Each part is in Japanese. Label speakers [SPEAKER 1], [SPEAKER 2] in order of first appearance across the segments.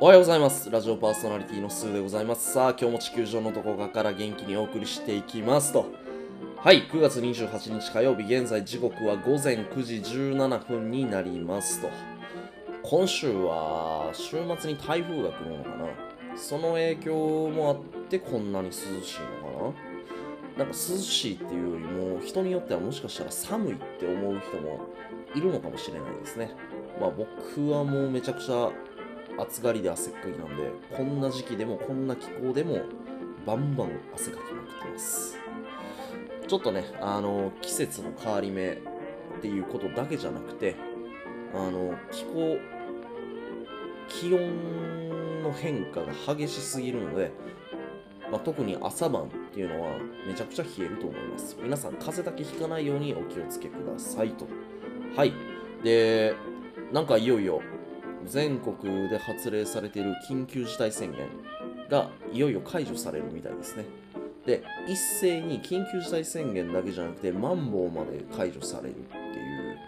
[SPEAKER 1] おはようございます。ラジオパーソナリティのスーでございます。さあ、今日も地球上のどこかから元気にお送りしていきますと。はい、9月28日火曜日、現在時刻は午前9時17分になりますと。今週は週末に台風が来るのかなその影響もあってこんなに涼しいのかななんか涼しいっていうよりも人によってはもしかしたら寒いって思う人もいるのかもしれないですね。まあ僕はもうめちゃくちゃ暑がりで汗っかきなんで、こんな時期でもこんな気候でもバンバン汗かきまくってます。ちょっとね、あの、季節の変わり目っていうことだけじゃなくて、あの、気候、気温の変化が激しすぎるので、まあ、特に朝晩っていうのはめちゃくちゃ冷えると思います。皆さん風邪だけひかないようにお気をつけくださいと。はい。で、なんかいよいよ全国で発令されている緊急事態宣言がいよいよ解除されるみたいですね。で、一斉に緊急事態宣言だけじゃなくて、マンボウまで解除されるっていう、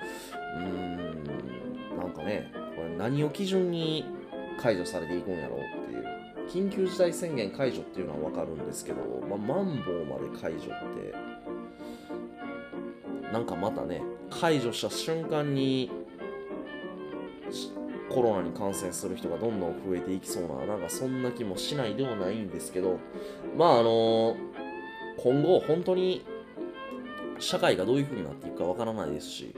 [SPEAKER 1] うーん、なんかね、これ何を基準に解除されていくんやろうっていう。緊急事態宣言解除っていうのはわかるんですけど、まあ、マンボウまで解除って、なんかまたね、解除した瞬間に、コロナに感染する人がどんどん増えていきそうな、なんかそんな気もしないではないんですけど、まああの今後本当に社会がどういう風になっていくかわからないですし、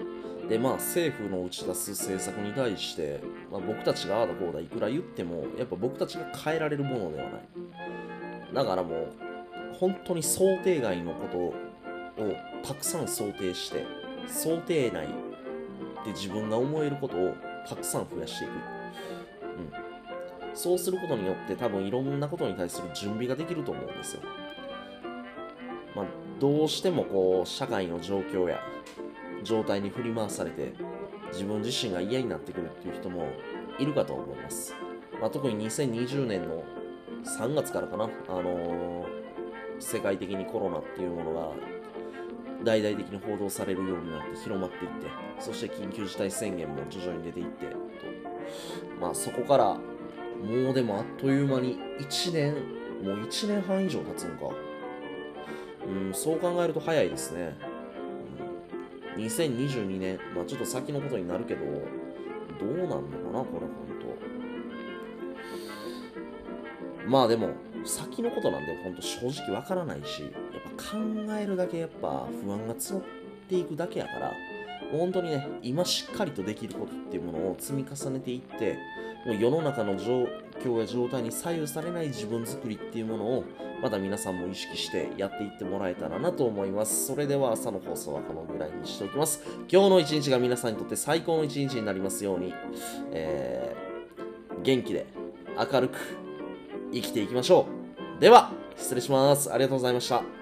[SPEAKER 1] でまあ政府の打ち出す政策に対して、まあ、僕たちがああだこうだいくら言っても、やっぱ僕たちが変えられるものではない。だからもう、本当に想定外のことをたくさん想定して、想定内で自分が思えることをたくさん増やしていく。うん。そうすることによって多分いろんなことに対する準備ができると思うんですよ。まあ、どうしてもこう、社会の状況や状態に振り回されて、自分自身が嫌になってくるっていう人もいるかと思います。まあ、特に2020年の3月からかな、あのー世界的にコロナっていうものが大々的に報道されるようになって広まっていって、そして緊急事態宣言も徐々に出ていって、とまあそこから、もうでもあっという間に1年、もう1年半以上経つのか。うん、そう考えると早いですね。うん、2022年、まあちょっと先のことになるけど、どうなんのかな、これ本当。まあでも、先のことなんで本当正直わからないし、ぱ考えるだけやっぱ不安が募っていくだけやから、本当にね、今しっかりとできることっていうものを積み重ねていって、もう世の中の状況や状態に左右されない自分作りっていうものを、また皆さんも意識してやっていってもらえたらなと思います。それでは朝の放送はこのぐらいにしておきます。今日の一日が皆さんにとって最高の一日になりますように、えー、元気で明るく生きていきましょう。では、失礼します。ありがとうございました。